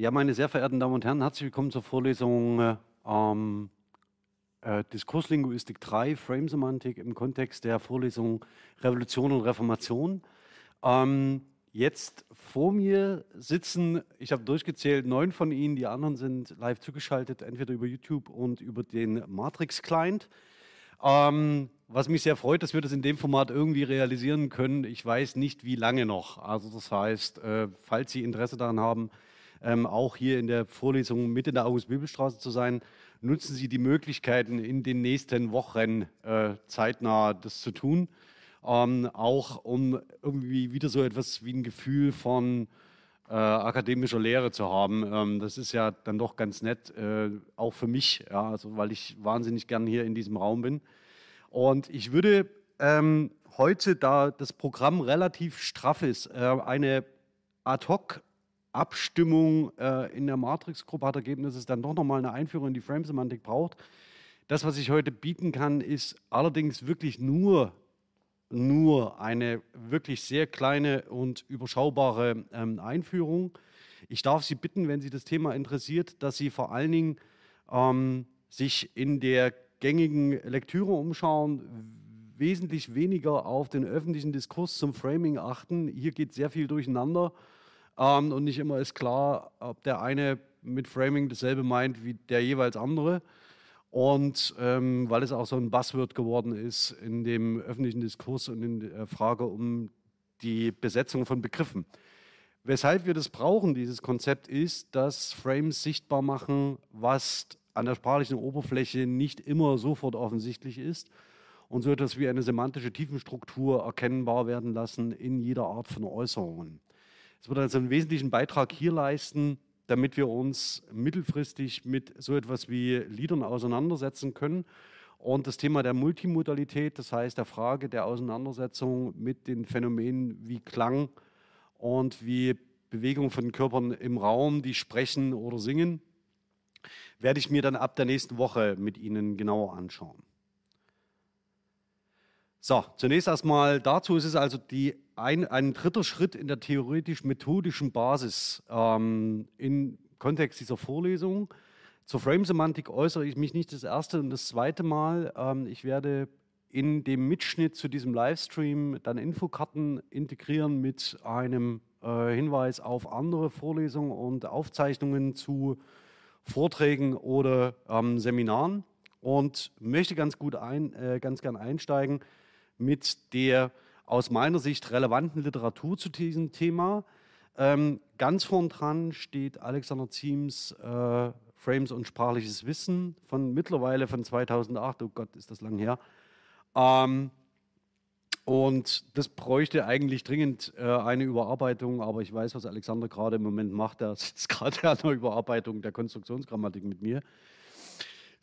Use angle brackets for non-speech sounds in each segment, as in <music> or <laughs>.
Ja, meine sehr verehrten Damen und Herren, herzlich willkommen zur Vorlesung ähm, äh, Diskurslinguistik 3, Frame-Semantik im Kontext der Vorlesung Revolution und Reformation. Ähm, jetzt vor mir sitzen, ich habe durchgezählt, neun von Ihnen, die anderen sind live zugeschaltet, entweder über YouTube und über den Matrix-Client. Ähm, was mich sehr freut, dass wir das in dem Format irgendwie realisieren können. Ich weiß nicht, wie lange noch. Also das heißt, äh, falls Sie Interesse daran haben, ähm, auch hier in der Vorlesung mit in der August-Bibelstraße zu sein. Nutzen Sie die Möglichkeiten in den nächsten Wochen äh, zeitnah das zu tun. Ähm, auch um irgendwie wieder so etwas wie ein Gefühl von äh, akademischer Lehre zu haben. Ähm, das ist ja dann doch ganz nett, äh, auch für mich, ja, also weil ich wahnsinnig gern hier in diesem Raum bin. Und ich würde ähm, heute, da das Programm relativ straff ist, äh, eine Ad-Hoc Abstimmung äh, in der Matrix-Gruppe hat ergeben, dass es dann doch nochmal eine Einführung in die Frame-Semantik braucht. Das, was ich heute bieten kann, ist allerdings wirklich nur, nur eine wirklich sehr kleine und überschaubare ähm, Einführung. Ich darf Sie bitten, wenn Sie das Thema interessiert, dass Sie vor allen Dingen ähm, sich in der gängigen Lektüre umschauen, wesentlich weniger auf den öffentlichen Diskurs zum Framing achten. Hier geht sehr viel durcheinander. Ähm, und nicht immer ist klar, ob der eine mit Framing dasselbe meint wie der jeweils andere. Und ähm, weil es auch so ein Buzzword geworden ist in dem öffentlichen Diskurs und in der Frage um die Besetzung von Begriffen. Weshalb wir das brauchen, dieses Konzept, ist, dass Frames sichtbar machen, was an der sprachlichen Oberfläche nicht immer sofort offensichtlich ist und so etwas wie eine semantische Tiefenstruktur erkennbar werden lassen in jeder Art von Äußerungen. Es wird also einen wesentlichen Beitrag hier leisten, damit wir uns mittelfristig mit so etwas wie Liedern auseinandersetzen können. Und das Thema der Multimodalität, das heißt der Frage der Auseinandersetzung mit den Phänomenen wie Klang und wie Bewegung von Körpern im Raum, die sprechen oder singen, werde ich mir dann ab der nächsten Woche mit Ihnen genauer anschauen. So, zunächst erstmal dazu ist es also die, ein, ein dritter Schritt in der theoretisch-methodischen Basis ähm, im Kontext dieser Vorlesung. Zur Frame-Semantik äußere ich mich nicht das erste und das zweite Mal. Ähm, ich werde in dem Mitschnitt zu diesem Livestream dann Infokarten integrieren mit einem äh, Hinweis auf andere Vorlesungen und Aufzeichnungen zu Vorträgen oder ähm, Seminaren und möchte ganz gut ein, äh, ganz gern einsteigen mit der aus meiner Sicht relevanten Literatur zu diesem Thema. Ähm, ganz vorn dran steht Alexander Ziems äh, Frames und sprachliches Wissen von mittlerweile von 2008. Oh Gott, ist das lang her. Ähm, und das bräuchte eigentlich dringend äh, eine Überarbeitung, aber ich weiß, was Alexander gerade im Moment macht. Er <laughs> sitzt gerade an der Überarbeitung der Konstruktionsgrammatik mit mir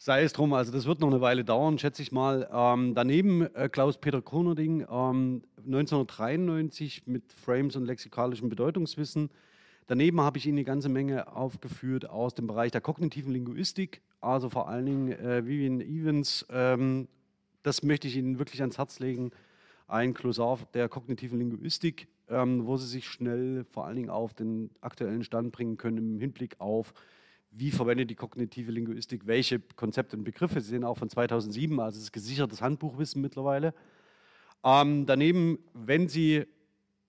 sei es drum, also das wird noch eine Weile dauern, schätze ich mal. Ähm, daneben äh, Klaus-Peter Kronerding, ähm, 1993 mit Frames und lexikalischem Bedeutungswissen. Daneben habe ich Ihnen eine ganze Menge aufgeführt aus dem Bereich der kognitiven Linguistik, also vor allen Dingen äh, Vivian Evans. Ähm, das möchte ich Ihnen wirklich ans Herz legen. Ein Glossar der kognitiven Linguistik, ähm, wo Sie sich schnell vor allen Dingen auf den aktuellen Stand bringen können im Hinblick auf wie verwendet die kognitive Linguistik welche Konzepte und Begriffe. Sie sehen auch von 2007, also es ist gesichertes Handbuchwissen mittlerweile. Ähm, daneben, wenn Sie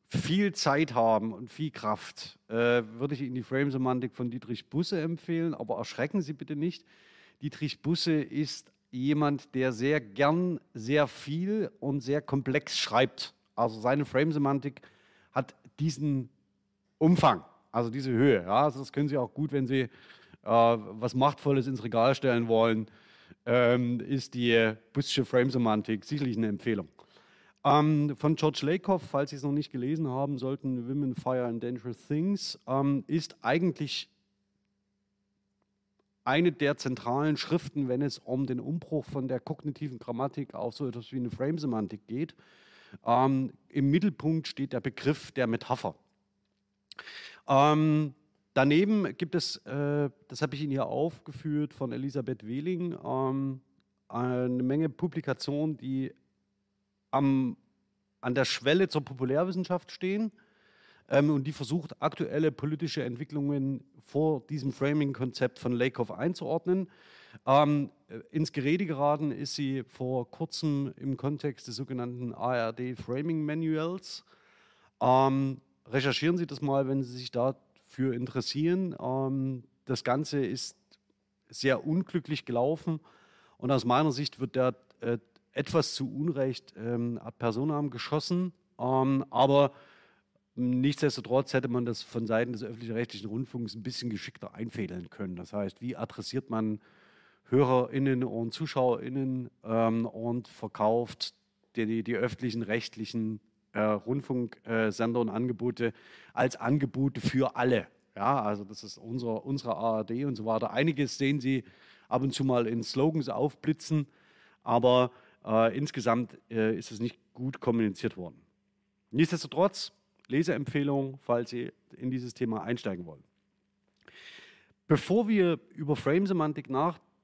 viel Zeit haben und viel Kraft, äh, würde ich Ihnen die Frame-Semantik von Dietrich Busse empfehlen, aber erschrecken Sie bitte nicht. Dietrich Busse ist jemand, der sehr gern sehr viel und sehr komplex schreibt. Also seine Frame-Semantik hat diesen Umfang, also diese Höhe. Ja, also das können Sie auch gut, wenn Sie was Machtvolles ins Regal stellen wollen, ähm, ist die Bussche Frame-Semantik sicherlich eine Empfehlung. Ähm, von George Lakoff, falls Sie es noch nicht gelesen haben sollten, Women, Fire and Dangerous Things, ähm, ist eigentlich eine der zentralen Schriften, wenn es um den Umbruch von der kognitiven Grammatik auf so etwas wie eine Frame-Semantik geht. Ähm, Im Mittelpunkt steht der Begriff der Metapher. Ähm, daneben gibt es, äh, das habe ich Ihnen hier aufgeführt von Elisabeth Wehling, ähm, eine Menge Publikationen, die am, an der Schwelle zur Populärwissenschaft stehen ähm, und die versucht, aktuelle politische Entwicklungen vor diesem Framing-Konzept von Lakoff einzuordnen. Ähm, ins Gerede geraten ist sie vor kurzem im Kontext des sogenannten ARD Framing Manuals. Ähm, recherchieren Sie das mal, wenn Sie sich dafür interessieren. Ähm, das Ganze ist sehr unglücklich gelaufen und aus meiner Sicht wird der äh, etwas zu Unrecht ähm, ad personam geschossen. Ähm, aber nichtsdestotrotz hätte man das von Seiten des öffentlich-rechtlichen Rundfunks ein bisschen geschickter einfädeln können. Das heißt, wie adressiert man HörerInnen und ZuschauerInnen ähm, und verkauft die, die öffentlichen rechtlichen äh, Rundfunksender und Angebote als Angebote für alle. Ja, also das ist unsere, unsere ARD und so weiter. Einiges sehen Sie ab und zu mal in Slogans aufblitzen, aber äh, insgesamt äh, ist es nicht gut kommuniziert worden. Nichtsdestotrotz, Leseempfehlung, falls Sie in dieses Thema einsteigen wollen. Bevor wir über Frame-Semantik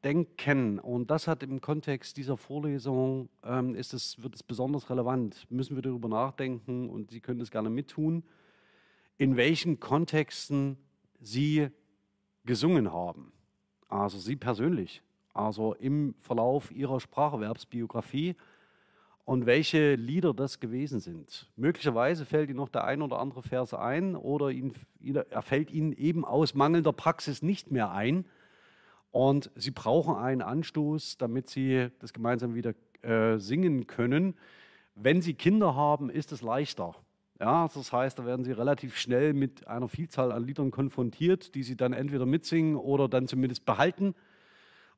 nachdenken, und das hat im Kontext dieser Vorlesung, ähm, ist es, wird es besonders relevant, müssen wir darüber nachdenken, und Sie können das gerne mittun, in welchen Kontexten Sie gesungen haben. Also Sie persönlich also im Verlauf ihrer Spracherwerbsbiografie und welche Lieder das gewesen sind. Möglicherweise fällt Ihnen noch der ein oder andere Vers ein oder ihn, er fällt Ihnen eben aus mangelnder Praxis nicht mehr ein. Und Sie brauchen einen Anstoß, damit Sie das gemeinsam wieder äh, singen können. Wenn Sie Kinder haben, ist es leichter. Ja, das heißt, da werden Sie relativ schnell mit einer Vielzahl an Liedern konfrontiert, die Sie dann entweder mitsingen oder dann zumindest behalten.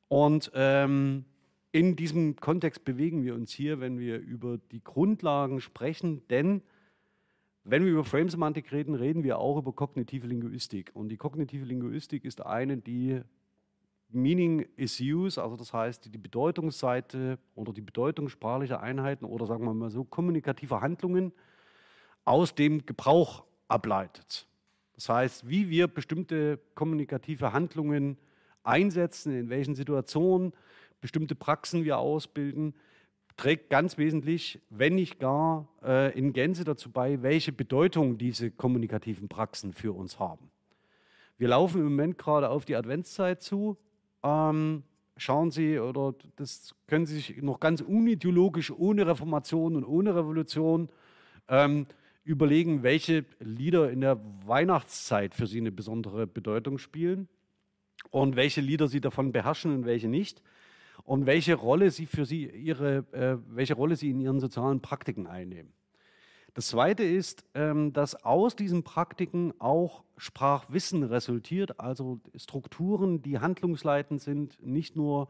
Und ähm, in diesem Kontext bewegen wir uns hier, wenn wir über die Grundlagen sprechen, denn wenn wir über Frame-Semantik reden, reden wir auch über kognitive Linguistik. Und die kognitive Linguistik ist eine, die Meaning is Use, also das heißt die Bedeutungsseite oder die Bedeutung sprachlicher Einheiten oder sagen wir mal so kommunikative Handlungen aus dem Gebrauch ableitet. Das heißt, wie wir bestimmte kommunikative Handlungen einsetzen, in welchen Situationen bestimmte Praxen wir ausbilden, trägt ganz wesentlich, wenn nicht gar äh, in Gänze dazu bei, welche Bedeutung diese kommunikativen Praxen für uns haben. Wir laufen im Moment gerade auf die Adventszeit zu. Ähm, schauen Sie, oder das können Sie sich noch ganz unideologisch, ohne Reformation und ohne Revolution ähm, überlegen, welche Lieder in der Weihnachtszeit für Sie eine besondere Bedeutung spielen und welche Lieder sie davon beherrschen und welche nicht und welche Rolle sie für sie ihre, äh, welche Rolle sie in ihren sozialen Praktiken einnehmen. Das Zweite ist, ähm, dass aus diesen Praktiken auch Sprachwissen resultiert, also Strukturen, die handlungsleitend sind, nicht nur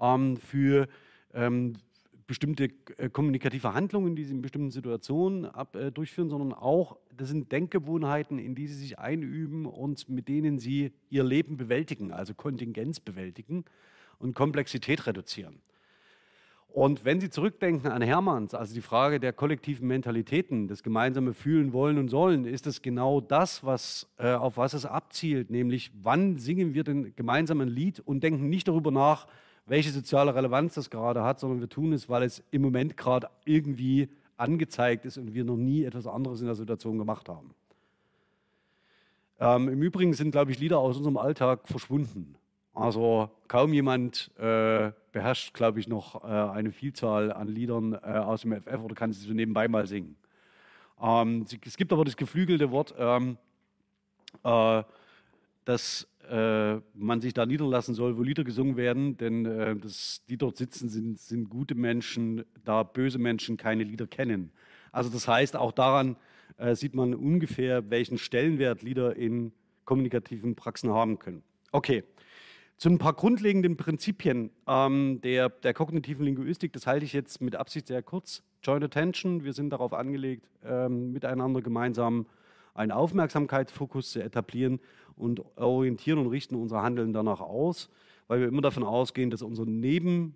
ähm, für ähm, bestimmte äh, kommunikative Handlungen, die sie in bestimmten Situationen ab, äh, durchführen, sondern auch, das sind Denkgewohnheiten, in die sie sich einüben und mit denen sie ihr Leben bewältigen, also Kontingenz bewältigen und Komplexität reduzieren. Und wenn Sie zurückdenken an Hermanns, also die Frage der kollektiven Mentalitäten, das gemeinsame Fühlen, Wollen und Sollen, ist es genau das, was, äh, auf was es abzielt, nämlich wann singen wir denn gemeinsam ein Lied und denken nicht darüber nach, welche soziale Relevanz das gerade hat, sondern wir tun es, weil es im Moment gerade irgendwie angezeigt ist und wir noch nie etwas anderes in der Situation gemacht haben. Ähm, Im Übrigen sind, glaube ich, Lieder aus unserem Alltag verschwunden. Also kaum jemand äh, beherrscht, glaube ich, noch äh, eine Vielzahl an Liedern äh, aus dem FF oder kann sie so nebenbei mal singen. Ähm, es gibt aber das geflügelte Wort, ähm, äh, dass äh, man sich da niederlassen soll, wo Lieder gesungen werden, denn äh, das, die dort sitzen, sind, sind gute Menschen, da böse Menschen keine Lieder kennen. Also das heißt, auch daran sieht man ungefähr, welchen Stellenwert Lieder in kommunikativen Praxen haben können. Okay, Zu ein paar grundlegenden Prinzipien ähm, der, der kognitiven Linguistik, das halte ich jetzt mit Absicht sehr kurz. Joint Attention, wir sind darauf angelegt, ähm, miteinander gemeinsam einen Aufmerksamkeitsfokus zu etablieren und orientieren und richten unser Handeln danach aus, weil wir immer davon ausgehen, dass unser Nebenmensch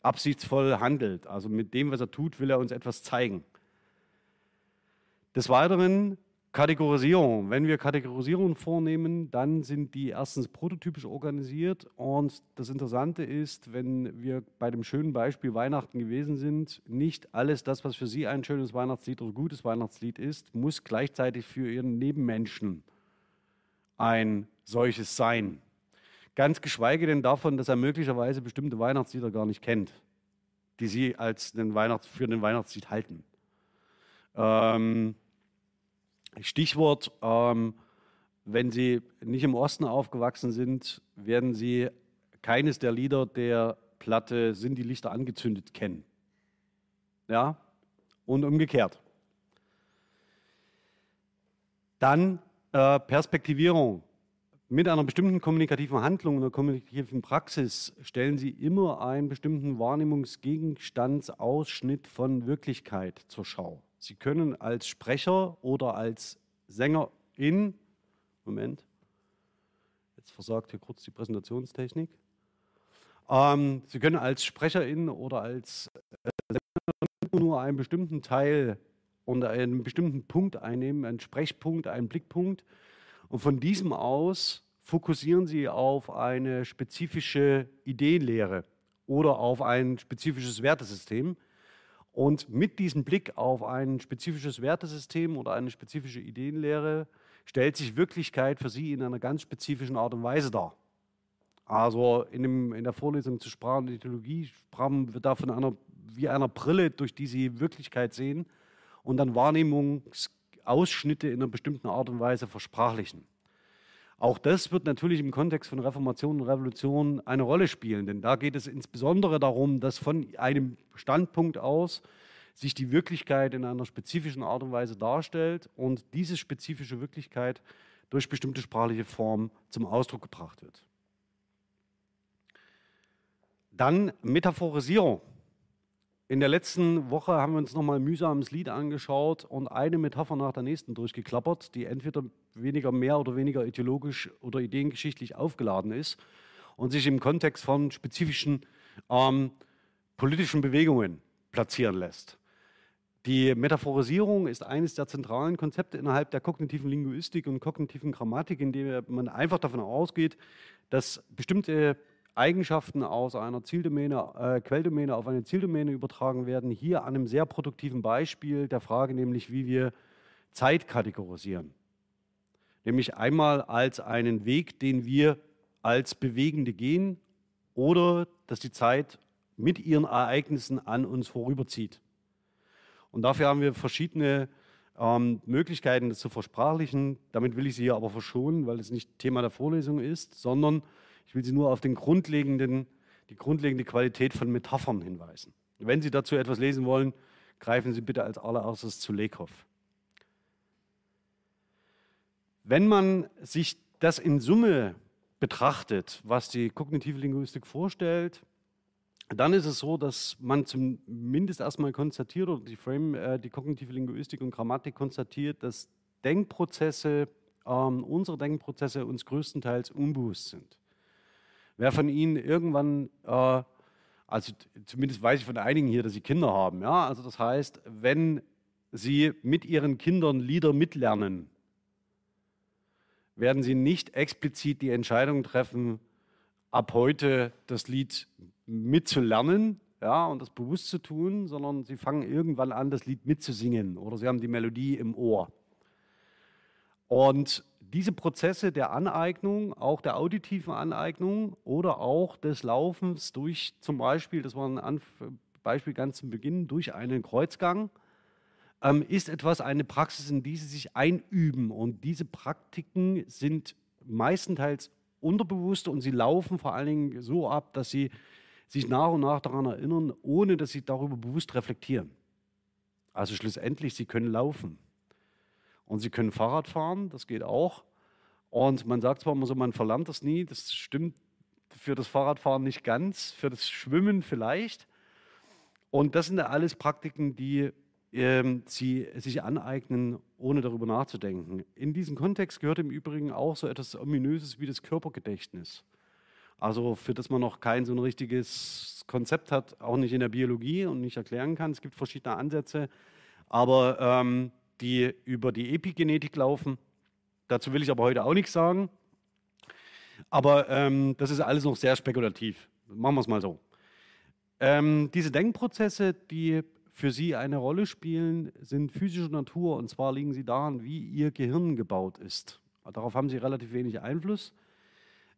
absichtsvoll handelt. Also mit dem, was er tut, will er uns etwas zeigen. Des Weiteren Kategorisierung. Wenn wir Kategorisierung vornehmen, dann sind die erstens prototypisch organisiert. Und das Interessante ist, wenn wir bei dem schönen Beispiel Weihnachten gewesen sind, nicht alles das, was für Sie ein schönes Weihnachtslied oder gutes Weihnachtslied ist, muss gleichzeitig für Ihren Nebenmenschen ein solches sein. Ganz geschweige denn davon, dass er möglicherweise bestimmte Weihnachtslieder gar nicht kennt, die Sie als den Weihnachts für den Weihnachtslied halten. Ähm, Stichwort, ähm, wenn Sie nicht im Osten aufgewachsen sind, werden Sie keines der Lieder der Platte Sind die Lichter angezündet kennen. Ja, und umgekehrt. Dann äh, Perspektivierung. Mit einer bestimmten kommunikativen Handlung, einer kommunikativen Praxis stellen Sie immer einen bestimmten Wahrnehmungsgegenstandsausschnitt von Wirklichkeit zur Schau. Sie können als Sprecher oder als Sängerin, Moment, jetzt versagt hier kurz die Präsentationstechnik. Ähm, Sie können als Sprecherin oder als äh, Sängerin nur einen bestimmten Teil und einen bestimmten Punkt einnehmen, einen Sprechpunkt, einen Blickpunkt. Und von diesem aus fokussieren Sie auf eine spezifische Ideenlehre oder auf ein spezifisches Wertesystem. Und mit diesem Blick auf ein spezifisches Wertesystem oder eine spezifische Ideenlehre stellt sich Wirklichkeit für Sie in einer ganz spezifischen Art und Weise dar. Also in, dem, in der Vorlesung zur Sprache und Ideologie sprachen wir da von einer, wie einer Brille, durch die Sie Wirklichkeit sehen und dann Wahrnehmungsausschnitte in einer bestimmten Art und Weise versprachlichen. Auch das wird natürlich im Kontext von Reformation und Revolution eine Rolle spielen, denn da geht es insbesondere darum, dass von einem Standpunkt aus sich die Wirklichkeit in einer spezifischen Art und Weise darstellt und diese spezifische Wirklichkeit durch bestimmte sprachliche Formen zum Ausdruck gebracht wird. Dann Metaphorisierung. In der letzten Woche haben wir uns nochmal mühsames Lied angeschaut und eine Metapher nach der nächsten durchgeklappert, die entweder weniger mehr oder weniger ideologisch oder ideengeschichtlich aufgeladen ist und sich im Kontext von spezifischen ähm, politischen Bewegungen platzieren lässt. Die Metaphorisierung ist eines der zentralen Konzepte innerhalb der kognitiven Linguistik und kognitiven Grammatik, in der man einfach davon ausgeht, dass bestimmte Eigenschaften aus einer Zieldomäne, äh, Quelldomäne auf eine Zieldomäne übertragen werden. Hier an einem sehr produktiven Beispiel der Frage, nämlich wie wir Zeit kategorisieren. Nämlich einmal als einen Weg, den wir als Bewegende gehen oder dass die Zeit mit ihren Ereignissen an uns vorüberzieht. Und dafür haben wir verschiedene ähm, Möglichkeiten, das zu versprachlichen. Damit will ich Sie hier aber verschonen, weil es nicht Thema der Vorlesung ist, sondern ich will Sie nur auf den grundlegenden, die grundlegende Qualität von Metaphern hinweisen. Wenn Sie dazu etwas lesen wollen, greifen Sie bitte als allererstes zu Lekow. Wenn man sich das in Summe betrachtet, was die kognitive Linguistik vorstellt, dann ist es so, dass man zumindest erstmal konstatiert, oder die Frame, äh, die kognitive Linguistik und Grammatik konstatiert, dass Denkprozesse, ähm, unsere Denkprozesse uns größtenteils unbewusst sind. Wer von Ihnen irgendwann, äh, also zumindest weiß ich von einigen hier, dass Sie Kinder haben, ja, also das heißt, wenn Sie mit Ihren Kindern Lieder mitlernen, werden Sie nicht explizit die Entscheidung treffen, ab heute das Lied mitzulernen, ja, und das bewusst zu tun, sondern Sie fangen irgendwann an, das Lied mitzusingen oder Sie haben die Melodie im Ohr. Und diese Prozesse der Aneignung, auch der auditiven Aneignung oder auch des Laufens durch zum Beispiel, das war ein Beispiel ganz zum Beginn, durch einen Kreuzgang, ähm, ist etwas, eine Praxis, in die sie sich einüben. Und diese Praktiken sind meistenteils unterbewusst und sie laufen vor allen Dingen so ab, dass sie sich nach und nach daran erinnern, ohne dass sie darüber bewusst reflektieren. Also schlussendlich, sie können laufen. Und sie können Fahrrad fahren, das geht auch. Und man sagt zwar immer so, man verlernt das nie, das stimmt für das Fahrradfahren nicht ganz, für das Schwimmen vielleicht. Und das sind ja alles Praktiken, die ähm, sie sich aneignen, ohne darüber nachzudenken. In diesen Kontext gehört im Übrigen auch so etwas Ominöses wie das Körpergedächtnis. Also für das man noch kein so ein richtiges Konzept hat, auch nicht in der Biologie und nicht erklären kann. Es gibt verschiedene Ansätze, aber ähm, die über die Epigenetik laufen. Dazu will ich aber heute auch nichts sagen. Aber ähm, das ist alles noch sehr spekulativ. Machen wir es mal so. Ähm, diese Denkprozesse, die für Sie eine Rolle spielen, sind physischer Natur. Und zwar liegen sie daran, wie Ihr Gehirn gebaut ist. Darauf haben Sie relativ wenig Einfluss.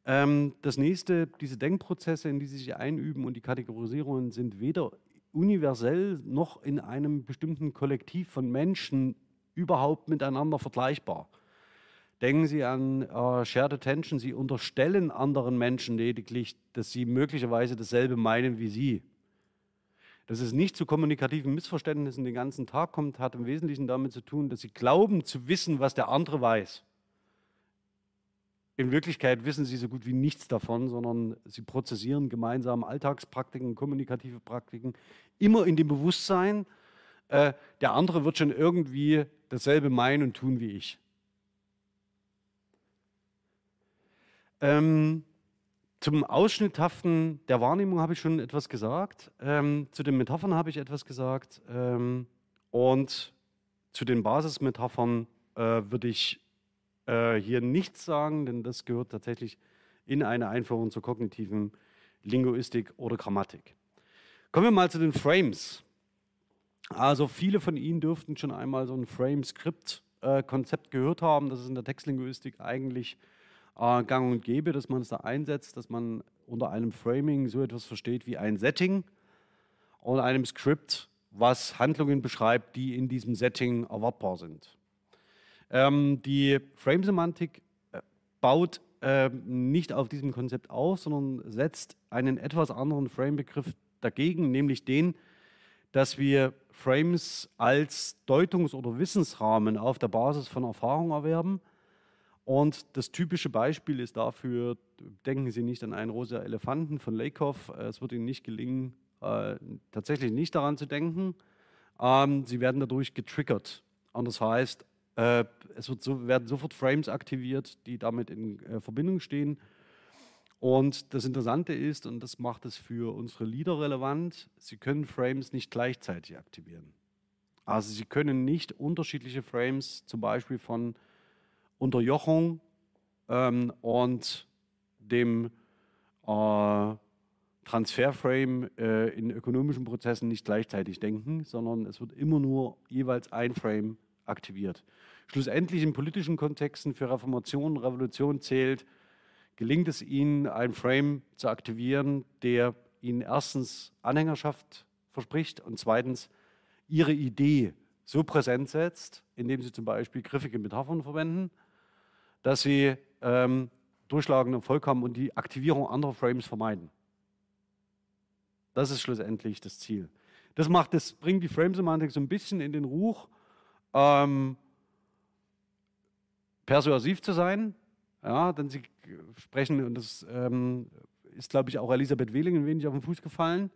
Ähm, das nächste, diese Denkprozesse, in die Sie sich einüben und die Kategorisierungen sind weder universell noch in einem bestimmten Kollektiv von Menschen überhaupt miteinander vergleichbar. Denken Sie an äh, Shared Attention. Sie unterstellen anderen Menschen lediglich, dass sie möglicherweise dasselbe meinen wie Sie. Dass es nicht zu kommunikativen Missverständnissen den ganzen Tag kommt, hat im Wesentlichen damit zu tun, dass Sie glauben zu wissen, was der andere weiß. In Wirklichkeit wissen Sie so gut wie nichts davon, sondern Sie prozessieren gemeinsam Alltagspraktiken, kommunikative Praktiken, immer in dem Bewusstsein, äh, der andere wird schon irgendwie dasselbe meinen und tun wie ich. Ähm, zum Ausschnitthaften der Wahrnehmung habe ich schon etwas gesagt. Ähm, zu den Metaphern habe ich etwas gesagt. Ähm, und zu den Basismetaphern äh, würde ich äh, hier nichts sagen, denn das gehört tatsächlich in eine Einführung zur kognitiven Linguistik oder Grammatik. Kommen wir mal zu den Frames. Also viele von Ihnen dürften schon einmal so ein Frame-Script-Konzept gehört haben. Das ist in der Textlinguistik eigentlich äh, gang und gäbe, dass man es da einsetzt, dass man unter einem Framing so etwas versteht wie ein Setting und einem Script, was Handlungen beschreibt, die in diesem Setting erwartbar sind. Ähm, die Frame-Semantik äh, baut äh, nicht auf diesem Konzept auf, sondern setzt einen etwas anderen Frame-Begriff dagegen, nämlich den, dass wir Frames als Deutungs- oder Wissensrahmen auf der Basis von Erfahrung erwerben und das typische Beispiel ist dafür, denken Sie nicht an einen rosa Elefanten von Lakoff. Es wird Ihnen nicht gelingen, äh, tatsächlich nicht daran zu denken. Ähm, Sie werden dadurch getriggert. Und das heißt, äh, es so, werden sofort Frames aktiviert, die damit in äh, Verbindung stehen. Und das Interessante ist, und das macht es für unsere Leader relevant, Sie können Frames nicht gleichzeitig aktivieren. Also Sie können nicht unterschiedliche Frames, zum Beispiel von Unterjochung ähm, und dem äh, Transferframe äh, in ökonomischen Prozessen nicht gleichzeitig denken, sondern es wird immer nur jeweils ein Frame aktiviert. Schlussendlich in politischen Kontexten für Reformation, Revolution zählt, gelingt es Ihnen, ein Frame zu aktivieren, der Ihnen erstens Anhängerschaft verspricht und zweitens Ihre Idee so präsent setzt, indem Sie zum Beispiel griffige Metaphern verwenden dass sie ähm, durchschlagenden Erfolg haben und die Aktivierung anderer Frames vermeiden. Das ist schlussendlich das Ziel. Das, macht, das bringt die Frame-Semantik so ein bisschen in den Ruch, ähm, persuasiv zu sein. Ja, denn sie sprechen, und das ähm, ist, glaube ich, auch Elisabeth Wehling ein wenig auf den Fuß gefallen,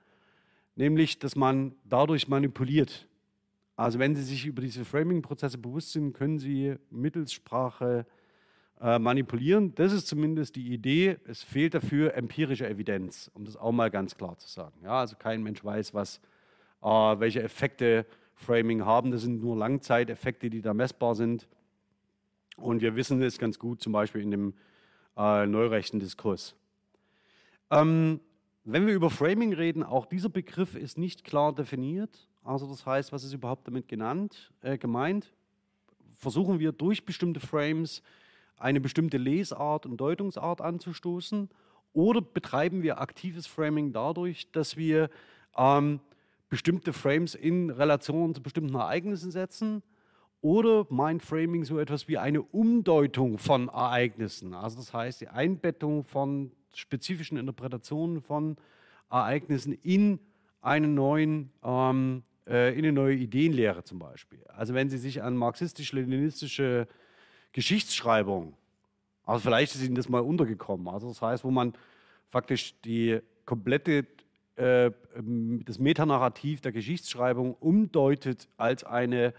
nämlich, dass man dadurch manipuliert. Also wenn Sie sich über diese Framing-Prozesse bewusst sind, können Sie mittels Sprache äh, manipulieren. Das ist zumindest die Idee. Es fehlt dafür empirische Evidenz, um das auch mal ganz klar zu sagen. Ja, also kein Mensch weiß, was, äh, welche Effekte Framing haben. Das sind nur Langzeiteffekte, die da messbar sind. Und wir wissen es ganz gut, zum Beispiel in dem äh, neurechten Diskurs. Ähm, wenn wir über Framing reden, auch dieser Begriff ist nicht klar definiert. Also das heißt, was ist überhaupt damit genannt, äh, gemeint? Versuchen wir durch bestimmte Frames eine bestimmte Lesart und Deutungsart anzustoßen? Oder betreiben wir aktives Framing dadurch, dass wir ähm, bestimmte Frames in Relation zu bestimmten Ereignissen setzen? Oder meint Framing so etwas wie eine Umdeutung von Ereignissen? Also das heißt die Einbettung von spezifischen Interpretationen von Ereignissen in einen neuen ähm, äh, in eine neue Ideenlehre zum Beispiel. Also wenn Sie sich an marxistisch-leninistische Geschichtsschreibung Also vielleicht ist Ihnen das mal untergekommen. Also das heißt, wo man faktisch die komplette äh, das Metanarrativ der Geschichtsschreibung umdeutet als eine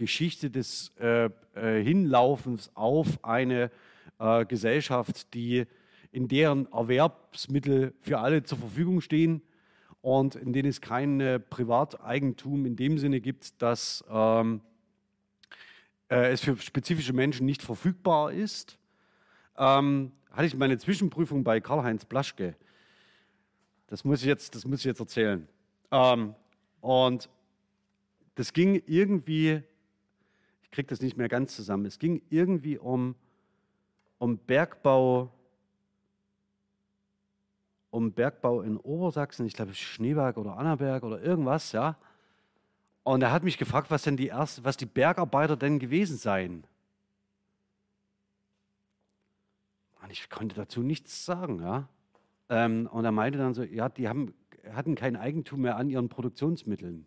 Geschichte des äh, äh, Hinlaufens auf eine äh, Gesellschaft, die in deren Erwerbsmittel für alle zur Verfügung stehen und in denen es kein äh, Privateigentum in dem Sinne gibt, dass ähm, äh, es für spezifische Menschen nicht verfügbar ist. Ähm, hatte ich meine Zwischenprüfung bei Karl-Heinz Blaschke. Das muss ich jetzt, das muss ich jetzt erzählen. Ähm, und das ging irgendwie, ich kriege das nicht mehr ganz zusammen, es ging irgendwie um, um Bergbau, um Bergbau in Obersachsen, ich glaube Schneeberg oder Annaberg oder irgendwas, ja. Und er hat mich gefragt, was denn die erste, was die Bergarbeiter denn gewesen seien. Und ich konnte dazu nichts sagen, ja. Ähm, und er meinte dann so, ja, die haben, hatten kein Eigentum mehr an ihren Produktionsmitteln.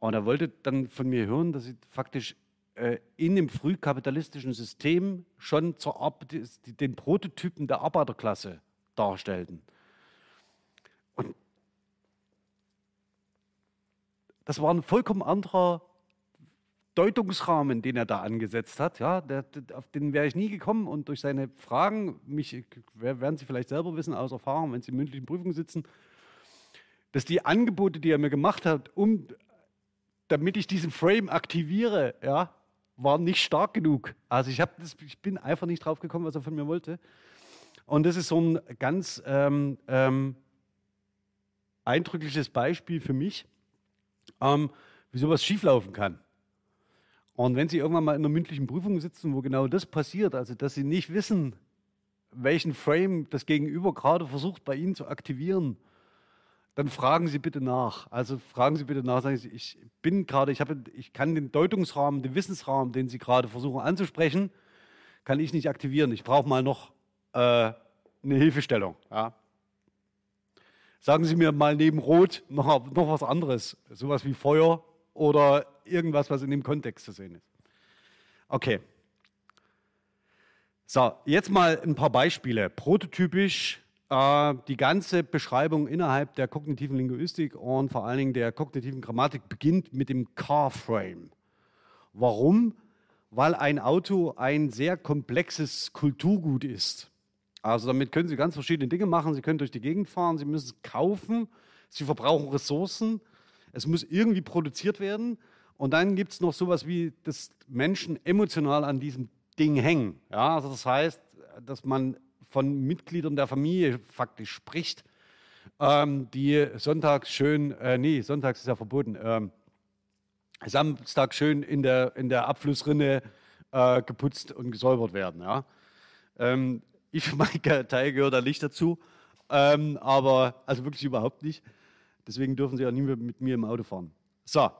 Und er wollte dann von mir hören, dass sie faktisch äh, in dem frühkapitalistischen System schon zur den Prototypen der Arbeiterklasse darstellten. Und das war ein vollkommen anderer Deutungsrahmen, den er da angesetzt hat, ja, der, auf den wäre ich nie gekommen und durch seine Fragen, mich werden Sie vielleicht selber wissen aus Erfahrung, wenn Sie in mündlichen Prüfungen sitzen, dass die Angebote, die er mir gemacht hat, um, damit ich diesen Frame aktiviere, ja, waren nicht stark genug. Also ich, das, ich bin einfach nicht drauf gekommen, was er von mir wollte. Und das ist so ein ganz ähm, ähm, eindrückliches Beispiel für mich, ähm, wie sowas schieflaufen kann. Und wenn Sie irgendwann mal in einer mündlichen Prüfung sitzen, wo genau das passiert, also dass Sie nicht wissen, welchen Frame das Gegenüber gerade versucht bei Ihnen zu aktivieren, dann fragen Sie bitte nach. Also fragen Sie bitte nach, sagen Sie, ich bin gerade, ich, ich kann den Deutungsrahmen, den Wissensrahmen, den Sie gerade versuchen anzusprechen, kann ich nicht aktivieren. Ich brauche mal noch äh, eine Hilfestellung. Ja. Sagen Sie mir mal neben Rot noch, noch was anderes, sowas wie Feuer oder irgendwas, was in dem Kontext zu sehen ist. Okay. So, jetzt mal ein paar Beispiele. Prototypisch die ganze Beschreibung innerhalb der kognitiven Linguistik und vor allen Dingen der kognitiven Grammatik beginnt mit dem Car-Frame. Warum? Weil ein Auto ein sehr komplexes Kulturgut ist. Also damit können Sie ganz verschiedene Dinge machen. Sie können durch die Gegend fahren, Sie müssen es kaufen, Sie verbrauchen Ressourcen, es muss irgendwie produziert werden und dann gibt es noch sowas wie, dass Menschen emotional an diesem Ding hängen. Ja, also das heißt, dass man von Mitgliedern der Familie faktisch spricht, ähm, die sonntags schön, äh, nee, sonntags ist ja verboten, ähm, Samstag schön in der, in der Abflussrinne äh, geputzt und gesäubert werden. Ja. Ähm, ich für meinen Teil gehöre da nicht dazu, ähm, aber also wirklich überhaupt nicht. Deswegen dürfen Sie ja nie mit mir im Auto fahren. So,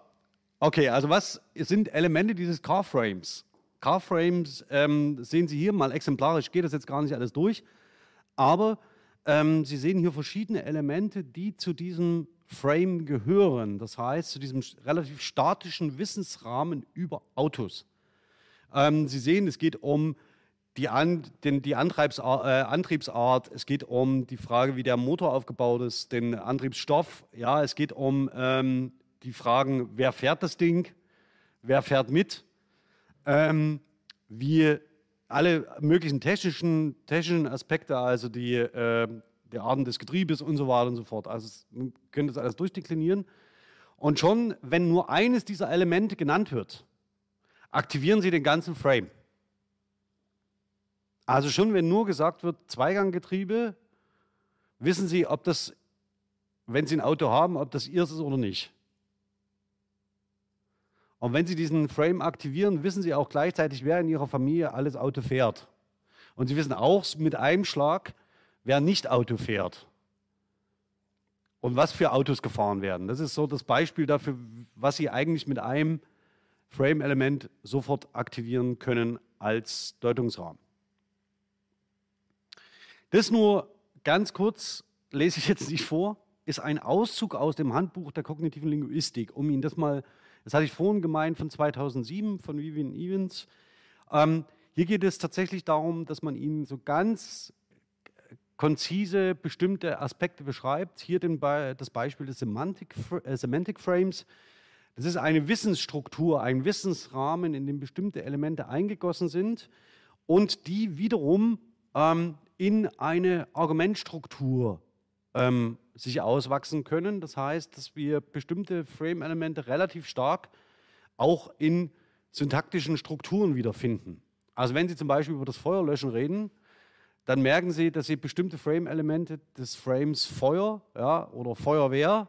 Okay, also was sind Elemente dieses Carframes? Carframes ähm, sehen Sie hier mal exemplarisch, geht das jetzt gar nicht alles durch, aber ähm, Sie sehen hier verschiedene Elemente, die zu diesem Frame gehören. Das heißt, zu diesem relativ statischen Wissensrahmen über Autos. Ähm, Sie sehen, es geht um die, An den, die Antriebsart, äh, Antriebsart, es geht um die Frage, wie der Motor aufgebaut ist, den Antriebsstoff, ja, es geht um ähm, die fragen, wer fährt das Ding, wer fährt mit, ähm, wie alle möglichen technischen, technischen Aspekte, also die, äh, die Arten des Getriebes und so weiter und so fort. Also man könnte das alles durchdeklinieren. Und schon, wenn nur eines dieser Elemente genannt wird, aktivieren Sie den ganzen Frame. Also schon, wenn nur gesagt wird, Zweiganggetriebe, wissen Sie, ob das, wenn Sie ein Auto haben, ob das Ihres ist oder nicht. Und wenn Sie diesen Frame aktivieren, wissen Sie auch gleichzeitig, wer in Ihrer Familie alles Auto fährt. Und Sie wissen auch mit einem Schlag, wer nicht Auto fährt. Und was für Autos gefahren werden. Das ist so das Beispiel dafür, was Sie eigentlich mit einem Frame-Element sofort aktivieren können als Deutungsrahmen. Das nur ganz kurz, lese ich jetzt nicht vor, ist ein Auszug aus dem Handbuch der kognitiven Linguistik, um Ihnen das mal das hatte ich vorhin gemeint von 2007 von Vivian Evans. Ähm, Hier geht es tatsächlich darum, dass man ihnen so ganz konzise bestimmte Aspekte beschreibt. Hier den, das Beispiel des Semantic, äh, Semantic Frames. Das ist eine Wissensstruktur, ein Wissensrahmen, in dem bestimmte Elemente eingegossen sind und die wiederum ähm, in eine Argumentstruktur ähm, sich auswachsen können. Das heißt, dass wir bestimmte Frame-Elemente relativ stark auch in syntaktischen Strukturen wiederfinden. Also wenn Sie zum Beispiel über das Feuerlöschen reden, dann merken Sie, dass Sie bestimmte Frame-Elemente des Frames Feuer ja, oder Feuerwehr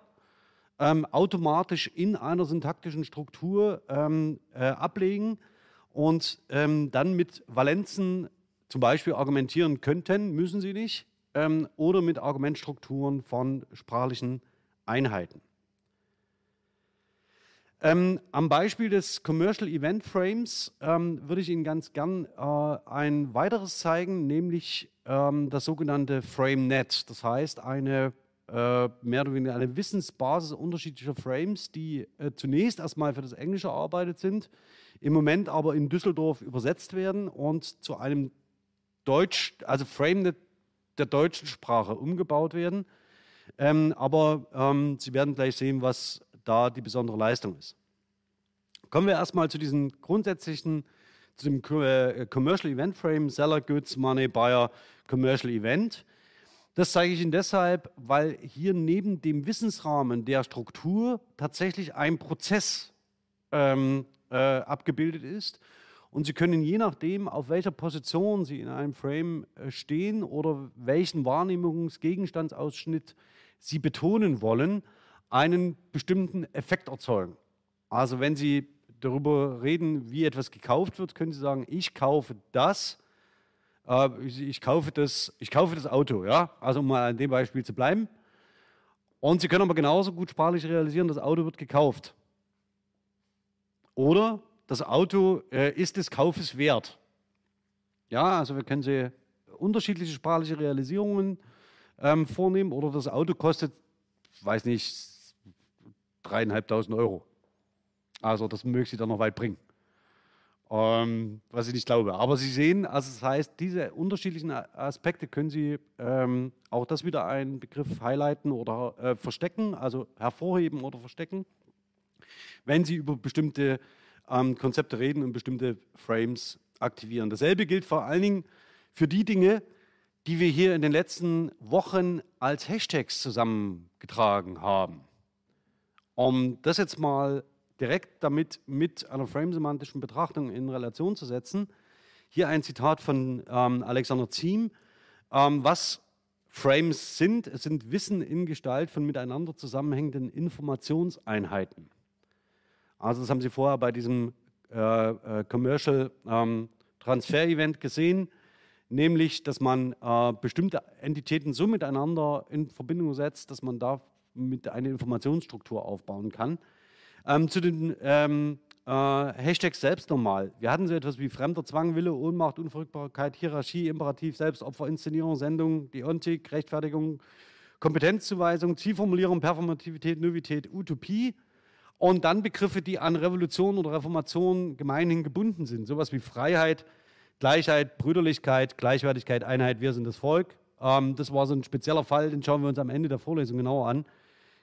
ähm, automatisch in einer syntaktischen Struktur ähm, äh, ablegen und ähm, dann mit Valenzen zum Beispiel argumentieren könnten, müssen sie nicht, ähm, oder mit Argumentstrukturen von sprachlichen Einheiten. Ähm, am Beispiel des Commercial Event Frames ähm, würde ich Ihnen ganz gern äh, ein weiteres zeigen, nämlich das sogenannte FrameNet. Das heißt, eine äh, mehr oder weniger eine Wissensbasis unterschiedlicher Frames, die äh, zunächst erstmal für das Englische erarbeitet sind, im Moment aber in Düsseldorf übersetzt werden und zu einem Deutsch, also Frame der deutschen Sprache umgebaut werden. Ähm, aber ähm, Sie werden gleich sehen, was da die besondere Leistung ist. Kommen wir erstmal zu diesem grundsätzlichen, zu dem äh, Commercial Event Frame, Seller Goods, Money, Buyer, Commercial Event. Das zeige ich Ihnen deshalb, weil hier neben dem Wissensrahmen der Struktur tatsächlich ein Prozess ähm, äh, abgebildet ist. Und Sie können je nachdem, auf welcher Position Sie in einem Frame äh, stehen oder welchen Wahrnehmungsgegenstandsausschnitt Sie betonen wollen, einen bestimmten Effekt erzeugen. Also wenn Sie darüber reden, wie etwas gekauft wird, können Sie sagen, ich kaufe das äh, ich, kaufe das, ich kaufe das Auto, ja, also um mal an dem Beispiel zu bleiben. Und Sie können aber genauso gut sprachlich realisieren, das Auto wird gekauft. Oder das Auto äh, ist des Kaufes wert. Ja, also wir können Sie unterschiedliche sprachliche Realisierungen ähm, vornehmen. Oder das Auto kostet, weiß nicht, dreieinhalbtausend Euro. Also das möge Sie dann noch weit bringen. Ähm, was ich nicht glaube. Aber Sie sehen, also das heißt, diese unterschiedlichen Aspekte können Sie ähm, auch das wieder einen Begriff highlighten oder äh, verstecken, also hervorheben oder verstecken, wenn Sie über bestimmte ähm, Konzepte reden und bestimmte Frames aktivieren. Dasselbe gilt vor allen Dingen für die Dinge, die wir hier in den letzten Wochen als Hashtags zusammengetragen haben. Um das jetzt mal direkt damit mit einer framesemantischen Betrachtung in Relation zu setzen. Hier ein Zitat von ähm, Alexander Ziem. Ähm, was Frames sind, es sind Wissen in Gestalt von miteinander zusammenhängenden Informationseinheiten. Also das haben Sie vorher bei diesem äh, äh, Commercial ähm, Transfer Event gesehen, nämlich dass man äh, bestimmte Entitäten so miteinander in Verbindung setzt, dass man da mit einer Informationsstruktur aufbauen kann. Ähm, zu den ähm, äh, Hashtags selbst nochmal. Wir hatten so etwas wie fremder Zwang, Wille, Ohnmacht, Unverrückbarkeit, Hierarchie, Imperativ, Selbstopfer, Inszenierung, Sendung, Deontik, Rechtfertigung, Kompetenzzuweisung, Zielformulierung, Performativität, Novität, Utopie. Und dann Begriffe, die an Revolution oder Reformation gemeinhin gebunden sind. Sowas wie Freiheit, Gleichheit, Brüderlichkeit, Gleichwertigkeit, Einheit, wir sind das Volk. Ähm, das war so ein spezieller Fall, den schauen wir uns am Ende der Vorlesung genauer an.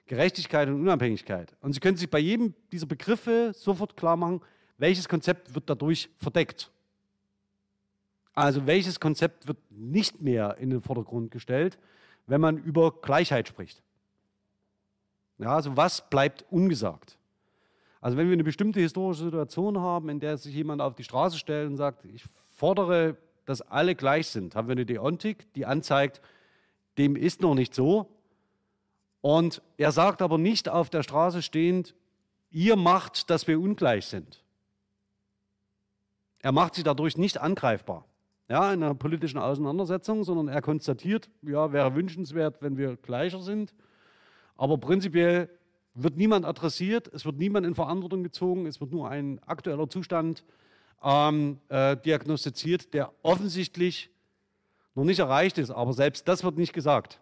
Gerechtigkeit und Unabhängigkeit. Und Sie können sich bei jedem dieser Begriffe sofort klar machen, welches Konzept wird dadurch verdeckt. Also welches Konzept wird nicht mehr in den Vordergrund gestellt, wenn man über Gleichheit spricht. Ja, also was bleibt ungesagt? Also wenn wir eine bestimmte historische Situation haben, in der sich jemand auf die Straße stellt und sagt, ich fordere, dass alle gleich sind, haben wir eine Deontik, die anzeigt, dem ist noch nicht so, und er sagt aber nicht auf der Straße stehend, ihr macht, dass wir ungleich sind. Er macht sie dadurch nicht angreifbar ja, in einer politischen Auseinandersetzung, sondern er konstatiert, ja, wäre wünschenswert, wenn wir gleicher sind. Aber prinzipiell wird niemand adressiert, es wird niemand in Verantwortung gezogen, es wird nur ein aktueller Zustand ähm, äh, diagnostiziert, der offensichtlich noch nicht erreicht ist. Aber selbst das wird nicht gesagt.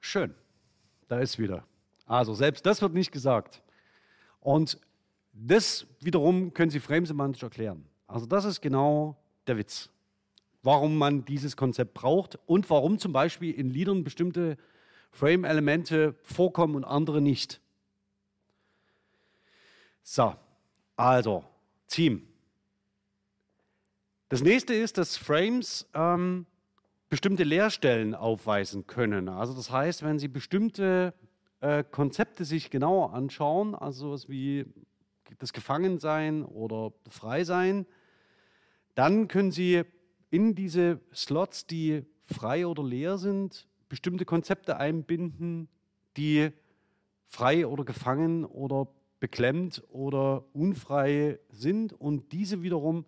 Schön, da ist wieder. Also selbst das wird nicht gesagt. Und Das wiederum können Sie framesemantisch erklären. Also das ist genau der Witz, warum man dieses Konzept braucht und warum zum Beispiel in Liedern bestimmte Frame-Elemente vorkommen und andere nicht. So, also Team. Das nächste ist, dass Frames ähm, bestimmte Leerstellen aufweisen können. Also das heißt, wenn Sie bestimmte äh, Konzepte sich genauer anschauen, also sowas wie das Gefangensein oder Freisein, dann können Sie in diese Slots, die frei oder leer sind, bestimmte Konzepte einbinden, die frei oder gefangen oder beklemmt oder unfrei sind und diese wiederum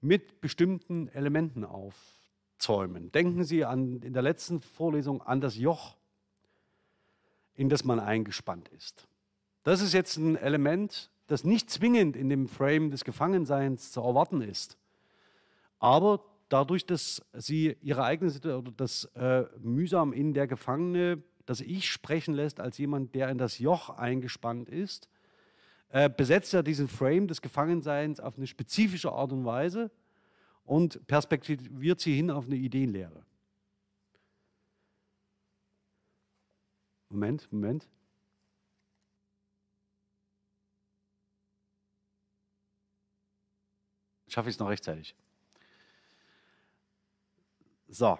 mit bestimmten Elementen aufzäumen. Denken Sie an, in der letzten Vorlesung an das Joch, in das man eingespannt ist. Das ist jetzt ein Element, das nicht zwingend in dem Frame des Gefangenseins zu erwarten ist, aber dadurch, dass sie ihre eigene Situation oder das äh, mühsam in der Gefangene, das Ich sprechen lässt als jemand, der in das Joch eingespannt ist, äh, besetzt er diesen Frame des Gefangenseins auf eine spezifische Art und Weise und perspektiviert sie hin auf eine Ideenlehre. Moment, Moment. Schaffe ich es noch rechtzeitig? So.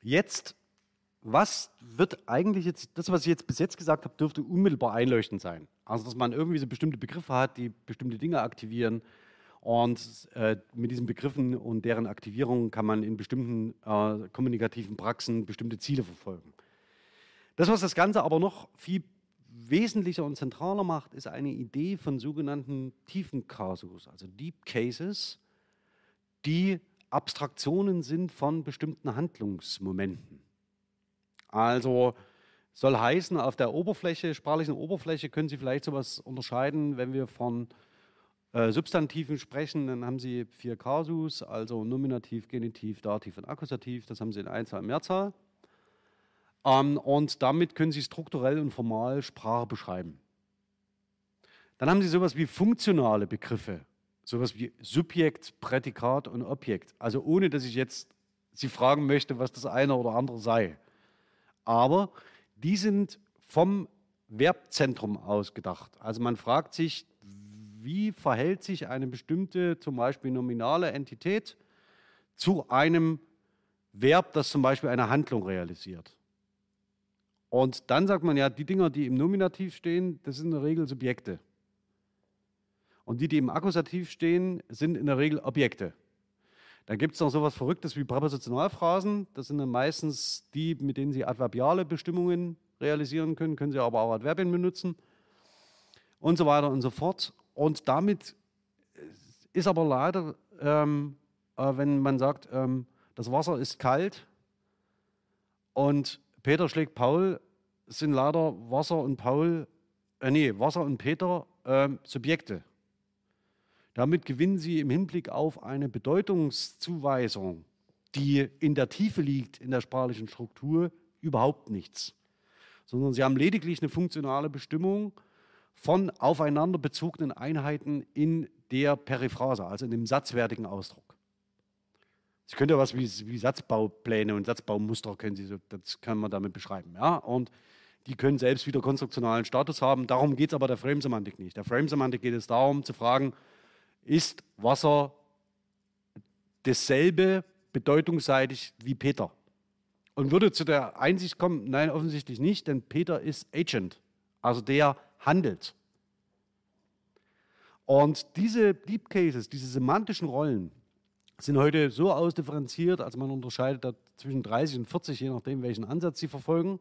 Jetzt, was wird eigentlich jetzt, das, was ich jetzt bis jetzt gesagt habe, dürfte unmittelbar einleuchtend sein. Also, dass man irgendwie so bestimmte Begriffe hat, die bestimmte Dinge aktivieren. Und äh, mit diesen Begriffen und deren Aktivierung kann man in bestimmten äh, kommunikativen Praxen bestimmte Ziele verfolgen. Das, was das Ganze aber noch viel wesentlicher und zentraler macht, ist eine Idee von sogenannten tiefen Kasus, also Deep Cases, die Abstraktionen sind von bestimmten Handlungsmomenten. Also soll heißen, auf der Oberfläche, sprachlichen Oberfläche können Sie vielleicht sowas unterscheiden, wenn wir von äh, Substantiven sprechen, dann haben Sie vier Kasus, also Nominativ, Genitiv, Dativ und Akkusativ, das haben Sie in Einzahl und Mehrzahl. Ähm, und damit können Sie strukturell und formal Sprache beschreiben. Dann haben Sie sowas wie funktionale Begriffe sowas wie Subjekt, Prädikat und Objekt. Also ohne, dass ich jetzt Sie fragen möchte, was das eine oder andere sei. Aber die sind vom Verbzentrum ausgedacht. Also man fragt sich, wie verhält sich eine bestimmte, zum Beispiel nominale Entität zu einem Verb, das zum Beispiel eine Handlung realisiert. Und dann sagt man ja, die Dinger, die im Nominativ stehen, das sind in der Regel Subjekte. Und die, die im Akkusativ stehen, sind in der Regel Objekte. Dann gibt es noch sowas Verrücktes wie Präpositionalphrasen. Das sind dann meistens die, mit denen Sie adverbiale Bestimmungen realisieren können, können Sie aber auch Adverbien benutzen und so weiter und so fort. Und damit ist aber leider, ähm, äh, wenn man sagt, ähm, das Wasser ist kalt und Peter schlägt Paul, sind leider Wasser und Paul, äh, nee, Wasser und Peter äh, Subjekte. Damit gewinnen Sie im Hinblick auf eine Bedeutungszuweisung, die in der Tiefe liegt in der sprachlichen Struktur, überhaupt nichts. Sondern Sie haben lediglich eine funktionale Bestimmung von aufeinander bezogenen Einheiten in der Periphrase, also in dem satzwertigen Ausdruck. Sie können ja was wie, wie Satzbaupläne und Satzbaumuster können Sie das kann man damit beschreiben. Ja? Und die können selbst wieder konstruktionalen Status haben. Darum geht es aber der Frame-Semantik nicht. Der Frame-Semantik geht es darum zu fragen, ist Wasser dasselbe bedeutungsseitig wie Peter. Und würde zu der Einsicht kommen, nein, offensichtlich nicht, denn Peter ist Agent, also der handelt. Und diese Deep Cases, diese semantischen Rollen, sind heute so ausdifferenziert, also man unterscheidet zwischen 30 und 40, je nachdem, welchen Ansatz sie verfolgen,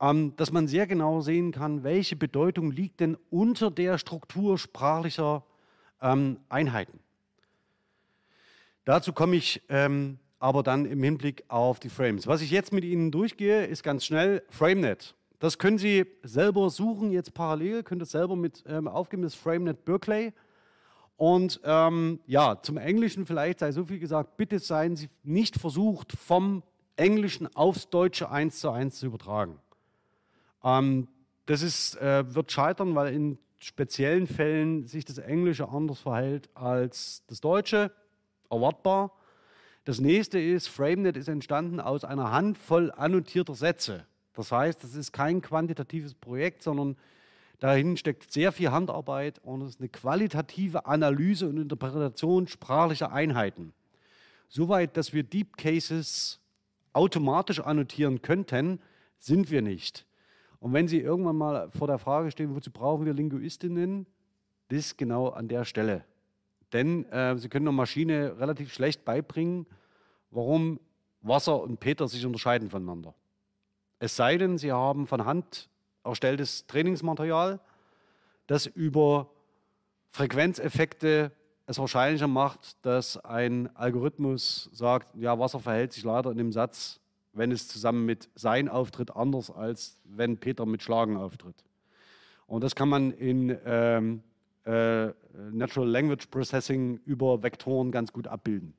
ähm, dass man sehr genau sehen kann, welche Bedeutung liegt denn unter der Struktur sprachlicher ähm, Einheiten. Dazu komme ich ähm, aber dann im Hinblick auf die Frames. Was ich jetzt mit Ihnen durchgehe, ist ganz schnell FrameNet. Das können Sie selber suchen, jetzt parallel, könnt ihr selber mit ähm, aufgeben, das FrameNet Berkeley. Und ähm, ja, zum Englischen vielleicht sei so viel gesagt, bitte seien Sie nicht versucht, vom Englischen aufs Deutsche eins zu eins zu übertragen. Ähm, das ist, äh, wird scheitern, weil in speziellen Fällen sich das Englische anders verhält als das Deutsche, erwartbar. Das nächste ist, FrameNet ist entstanden aus einer Handvoll annotierter Sätze. Das heißt, es ist kein quantitatives Projekt, sondern dahin steckt sehr viel Handarbeit und es ist eine qualitative Analyse und Interpretation sprachlicher Einheiten. Soweit, dass wir Deep Cases automatisch annotieren könnten, sind wir nicht. Und wenn Sie irgendwann mal vor der Frage stehen, wozu brauchen wir Linguistinnen, das genau an der Stelle. Denn äh, Sie können einer Maschine relativ schlecht beibringen, warum Wasser und Peter sich unterscheiden voneinander. Es sei denn, Sie haben von Hand erstelltes Trainingsmaterial, das über Frequenzeffekte es wahrscheinlicher macht, dass ein Algorithmus sagt, ja, Wasser verhält sich leider in dem Satz, wenn es zusammen mit Sein auftritt, anders als wenn Peter mit Schlagen auftritt. Und das kann man in ähm, äh, Natural Language Processing über Vektoren ganz gut abbilden.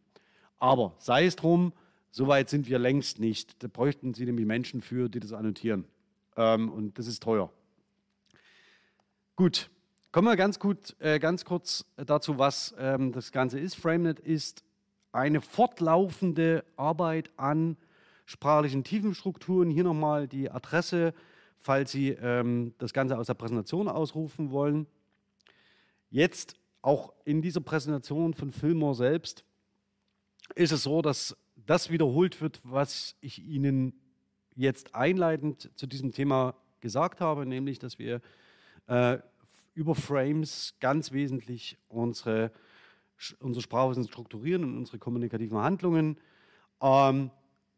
Aber sei es drum, so weit sind wir längst nicht. Da bräuchten Sie nämlich Menschen für, die das annotieren. Ähm, und das ist teuer. Gut, kommen wir ganz, gut, äh, ganz kurz dazu, was ähm, das Ganze ist. FrameNet ist eine fortlaufende Arbeit an sprachlichen Tiefenstrukturen. Hier nochmal die Adresse, falls Sie ähm, das Ganze aus der Präsentation ausrufen wollen. Jetzt auch in dieser Präsentation von Filmor selbst ist es so, dass das wiederholt wird, was ich Ihnen jetzt einleitend zu diesem Thema gesagt habe, nämlich dass wir äh, über Frames ganz wesentlich unsere, unsere Sprachwissen strukturieren und unsere kommunikativen Handlungen, ähm,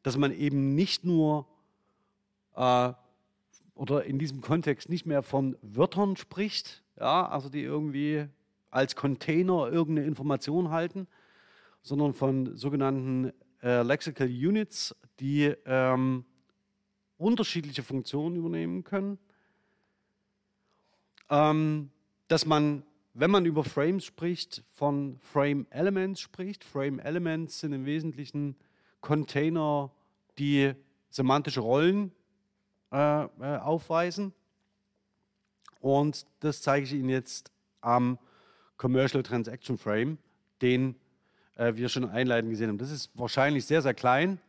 dass man eben nicht nur äh, oder in diesem Kontext nicht mehr von Wörtern spricht, ja, also die irgendwie als Container irgendeine Information halten, sondern von sogenannten äh, Lexical Units, die ähm, unterschiedliche Funktionen übernehmen können. Ähm, dass man, wenn man über Frames spricht, von Frame Elements spricht. Frame Elements sind im Wesentlichen Container, die semantische Rollen äh, äh, aufweisen. Und das zeige ich Ihnen jetzt am Commercial Transaction Frame, den äh, wir schon einleitend gesehen haben. Das ist wahrscheinlich sehr, sehr klein.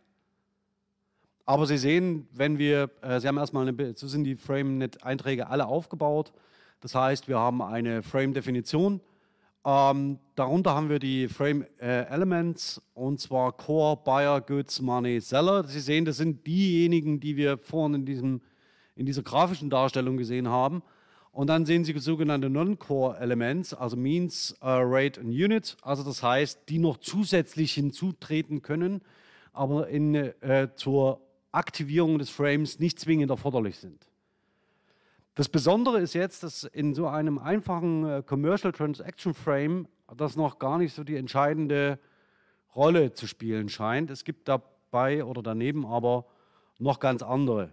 Aber Sie sehen, wenn wir, äh, Sie haben erstmal eine, so sind die FrameNet-Einträge alle aufgebaut. Das heißt, wir haben eine Frame-Definition. Ähm, darunter haben wir die Frame äh, Elements und zwar Core, Buyer, Goods, Money, Seller. Sie sehen, das sind diejenigen, die wir vorhin in, diesem, in dieser grafischen Darstellung gesehen haben. Und dann sehen Sie sogenannte Non-Core Elements, also Means, uh, Rate und Unit. Also das heißt, die noch zusätzlich hinzutreten können, aber in, äh, zur Aktivierung des Frames nicht zwingend erforderlich sind. Das Besondere ist jetzt, dass in so einem einfachen äh, Commercial Transaction Frame das noch gar nicht so die entscheidende Rolle zu spielen scheint. Es gibt dabei oder daneben aber noch ganz andere.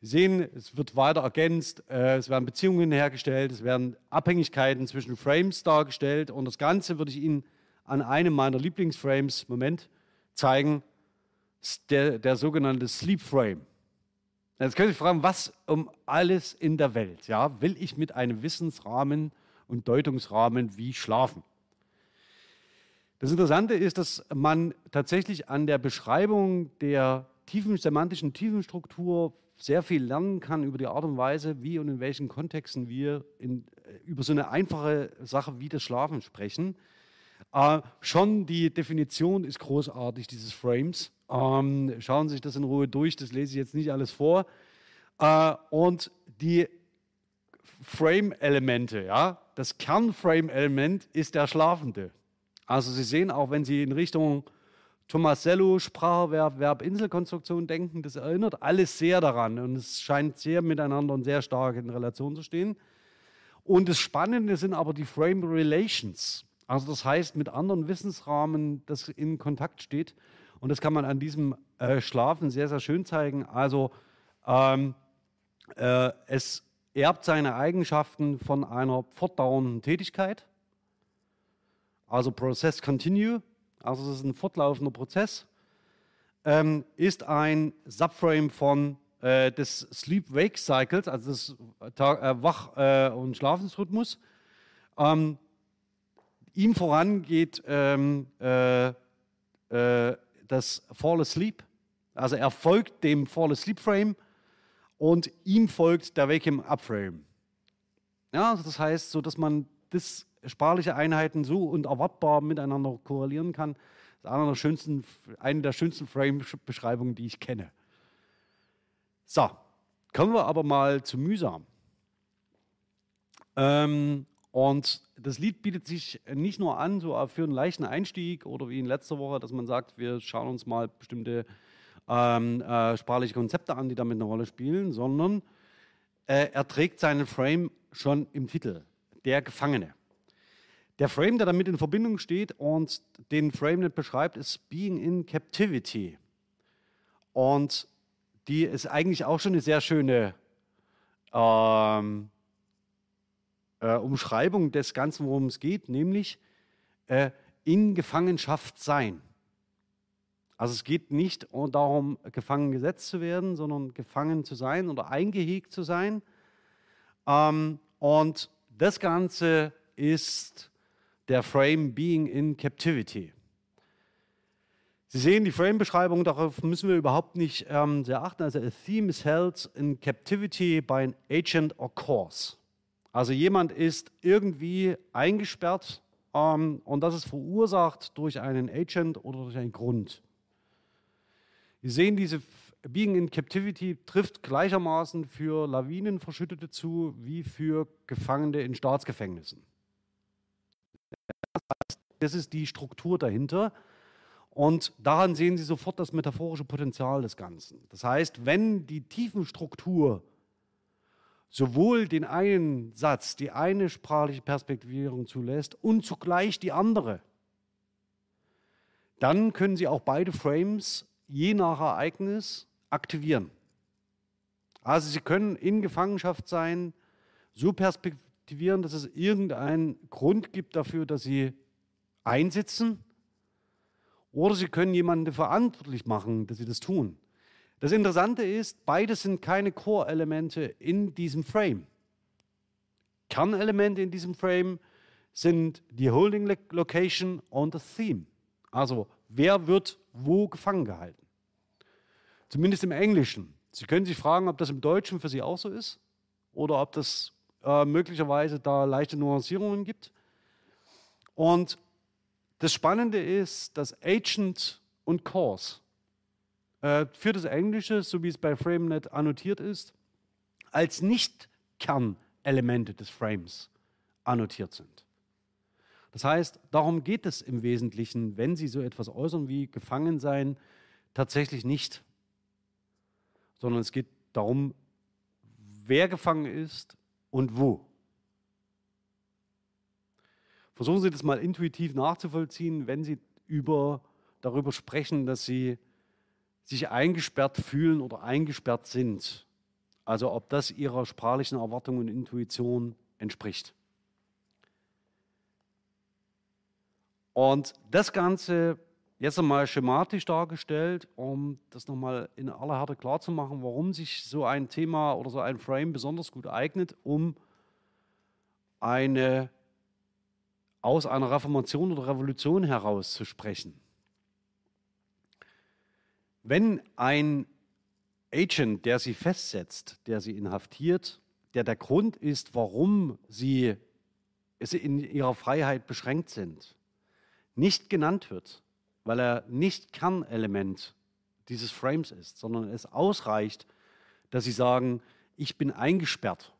Sie sehen, es wird weiter ergänzt, äh, es werden Beziehungen hergestellt, es werden Abhängigkeiten zwischen Frames dargestellt und das Ganze würde ich Ihnen an einem meiner Lieblingsframes, Moment, zeigen, der, der sogenannte Sleep Frame. Jetzt können Sie fragen, was um alles in der Welt ja, will ich mit einem Wissensrahmen und Deutungsrahmen wie schlafen? Das Interessante ist, dass man tatsächlich an der Beschreibung der tiefen, semantischen Tiefenstruktur sehr viel lernen kann über die Art und Weise, wie und in welchen Kontexten wir in, über so eine einfache Sache wie das Schlafen sprechen. Äh, schon die Definition ist großartig dieses Frames. Ähm, schauen Sie sich das in Ruhe durch, das lese ich jetzt nicht alles vor. Äh, und die Frame-Elemente, ja, das Kern-Frame-Element ist der Schlafende. Also Sie sehen auch, wenn Sie in Richtung Tomasello, Sprachverb, Verb, Inselkonstruktion denken, das erinnert alles sehr daran und es scheint sehr miteinander und sehr stark in Relation zu stehen. Und das Spannende sind aber die Frame Relations. Also das heißt, mit anderen Wissensrahmen, das in Kontakt steht. Und das kann man an diesem äh, Schlafen sehr, sehr schön zeigen. Also ähm, äh, es erbt seine Eigenschaften von einer fortdauernden Tätigkeit. Also Process Continue, also es ist ein fortlaufender Prozess, ähm, ist ein Subframe von äh, des Sleep-Wake-Cycles, also des Tag, äh, Wach- äh, und Schlafensrhythmus. Ähm, ihm voran geht ähm, äh, äh, das Fall Asleep, also er folgt dem Fall Asleep Frame und ihm folgt der Wake Him Up Frame. Ja, also das heißt, so dass man das sprachliche Einheiten so und erwartbar miteinander korrelieren kann. Ist eine der schönsten, eine der schönsten Frame-Beschreibungen, die ich kenne. So, kommen wir aber mal zu mühsam. Ähm, und das Lied bietet sich nicht nur an, so für einen leichten Einstieg oder wie in letzter Woche, dass man sagt, wir schauen uns mal bestimmte ähm, äh, sprachliche Konzepte an, die damit eine Rolle spielen, sondern äh, er trägt seinen Frame schon im Titel, der Gefangene. Der Frame, der damit in Verbindung steht und den FrameNet beschreibt, ist Being in Captivity. Und die ist eigentlich auch schon eine sehr schöne ähm, äh, Umschreibung des Ganzen, worum es geht, nämlich äh, in Gefangenschaft sein. Also es geht nicht darum, gefangen gesetzt zu werden, sondern gefangen zu sein oder eingehegt zu sein. Ähm, und das Ganze ist der Frame Being in Captivity. Sie sehen die Frame-Beschreibung, darauf müssen wir überhaupt nicht ähm, sehr achten. Also, a theme is held in captivity by an agent or cause. Also, jemand ist irgendwie eingesperrt ähm, und das ist verursacht durch einen Agent oder durch einen Grund. Sie sehen, diese Being in Captivity trifft gleichermaßen für Lawinenverschuttete zu wie für Gefangene in Staatsgefängnissen. Das ist die Struktur dahinter. Und daran sehen Sie sofort das metaphorische Potenzial des Ganzen. Das heißt, wenn die Tiefenstruktur sowohl den einen Satz, die eine sprachliche Perspektivierung zulässt und zugleich die andere, dann können Sie auch beide Frames je nach Ereignis aktivieren. Also Sie können in Gefangenschaft sein, so perspektivieren, dass es irgendeinen Grund gibt dafür, dass Sie einsitzen oder Sie können jemanden verantwortlich machen, dass Sie das tun. Das Interessante ist, beides sind keine Core-Elemente in diesem Frame. Kernelemente in diesem Frame sind die Holding Location und das Theme. Also wer wird wo gefangen gehalten. Zumindest im Englischen. Sie können sich fragen, ob das im Deutschen für Sie auch so ist oder ob das äh, möglicherweise da leichte Nuancierungen gibt. Und das Spannende ist, dass Agent und Cause für das Englische, so wie es bei FrameNet annotiert ist, als Nicht-Kernelemente des Frames annotiert sind. Das heißt, darum geht es im Wesentlichen, wenn Sie so etwas äußern wie Gefangensein, tatsächlich nicht, sondern es geht darum, wer gefangen ist und wo. Versuchen Sie das mal intuitiv nachzuvollziehen, wenn Sie über, darüber sprechen, dass Sie sich eingesperrt fühlen oder eingesperrt sind. Also ob das Ihrer sprachlichen Erwartung und Intuition entspricht. Und das Ganze jetzt einmal schematisch dargestellt, um das nochmal in aller Härte klarzumachen, warum sich so ein Thema oder so ein Frame besonders gut eignet, um eine aus einer Reformation oder Revolution heraus zu sprechen. Wenn ein Agent, der sie festsetzt, der sie inhaftiert, der der Grund ist, warum sie in ihrer Freiheit beschränkt sind, nicht genannt wird, weil er nicht Kernelement dieses Frames ist, sondern es ausreicht, dass sie sagen, ich bin eingesperrt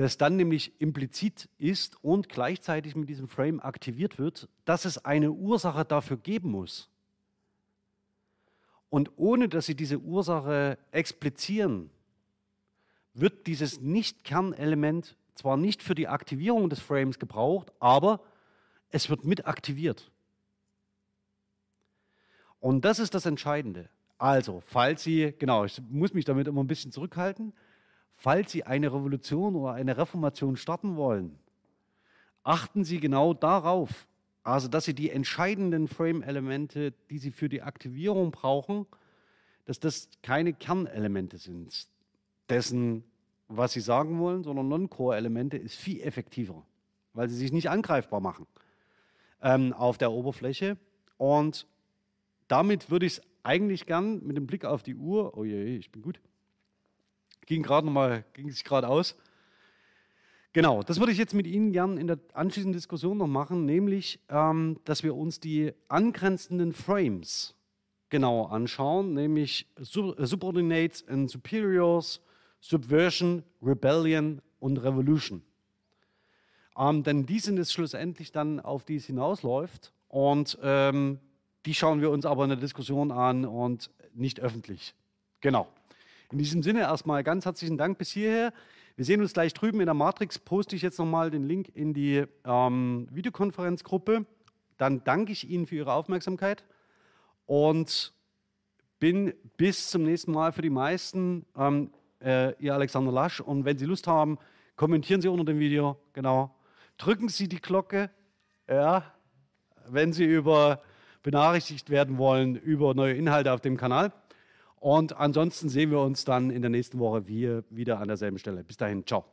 das dann nämlich implizit ist und gleichzeitig mit diesem Frame aktiviert wird, dass es eine Ursache dafür geben muss. Und ohne dass Sie diese Ursache explizieren, wird dieses Nicht-Kernelement zwar nicht für die Aktivierung des Frames gebraucht, aber es wird mit aktiviert. Und das ist das Entscheidende. Also, falls Sie, genau, ich muss mich damit immer ein bisschen zurückhalten, falls Sie eine Revolution oder eine Reformation starten wollen, achten Sie genau darauf, also dass Sie die entscheidenden Frame-Elemente, die Sie für die Aktivierung brauchen, dass das keine Kernelemente sind dessen, was sie sagen wollen, sondern Non-Core-Elemente ist viel effektiver, weil sie sich nicht angreifbar machen ähm, auf der Oberfläche. Und damit würde ich es eigentlich gern mit dem Blick auf die Uhr, oh je, ich bin gut, ging gerade nochmal, ging sich gerade aus. Genau, das würde ich jetzt mit Ihnen gern in der anschließenden Diskussion noch machen, nämlich, ähm, dass wir uns die angrenzenden Frames genauer anschauen, nämlich Sub Subordinates and Superiors, Subversion, Rebellion und Revolution. Ähm, denn die sind es schlussendlich dann, auf die es hinausläuft. Und ähm, die schauen wir uns aber in der Diskussion an und nicht öffentlich. Genau. In diesem Sinne erstmal ganz herzlichen Dank bis hierher. Wir sehen uns gleich drüben in der Matrix. Poste ich jetzt nochmal den Link in die ähm, Videokonferenzgruppe. Dann danke ich Ihnen für Ihre Aufmerksamkeit und bin bis zum nächsten Mal für die meisten ähm, äh, Ihr Alexander Lasch. Und wenn Sie Lust haben, kommentieren Sie unter dem Video. Genau. Drücken Sie die Glocke, ja, wenn Sie über benachrichtigt werden wollen über neue Inhalte auf dem Kanal. Und ansonsten sehen wir uns dann in der nächsten Woche wieder an derselben Stelle. Bis dahin, ciao.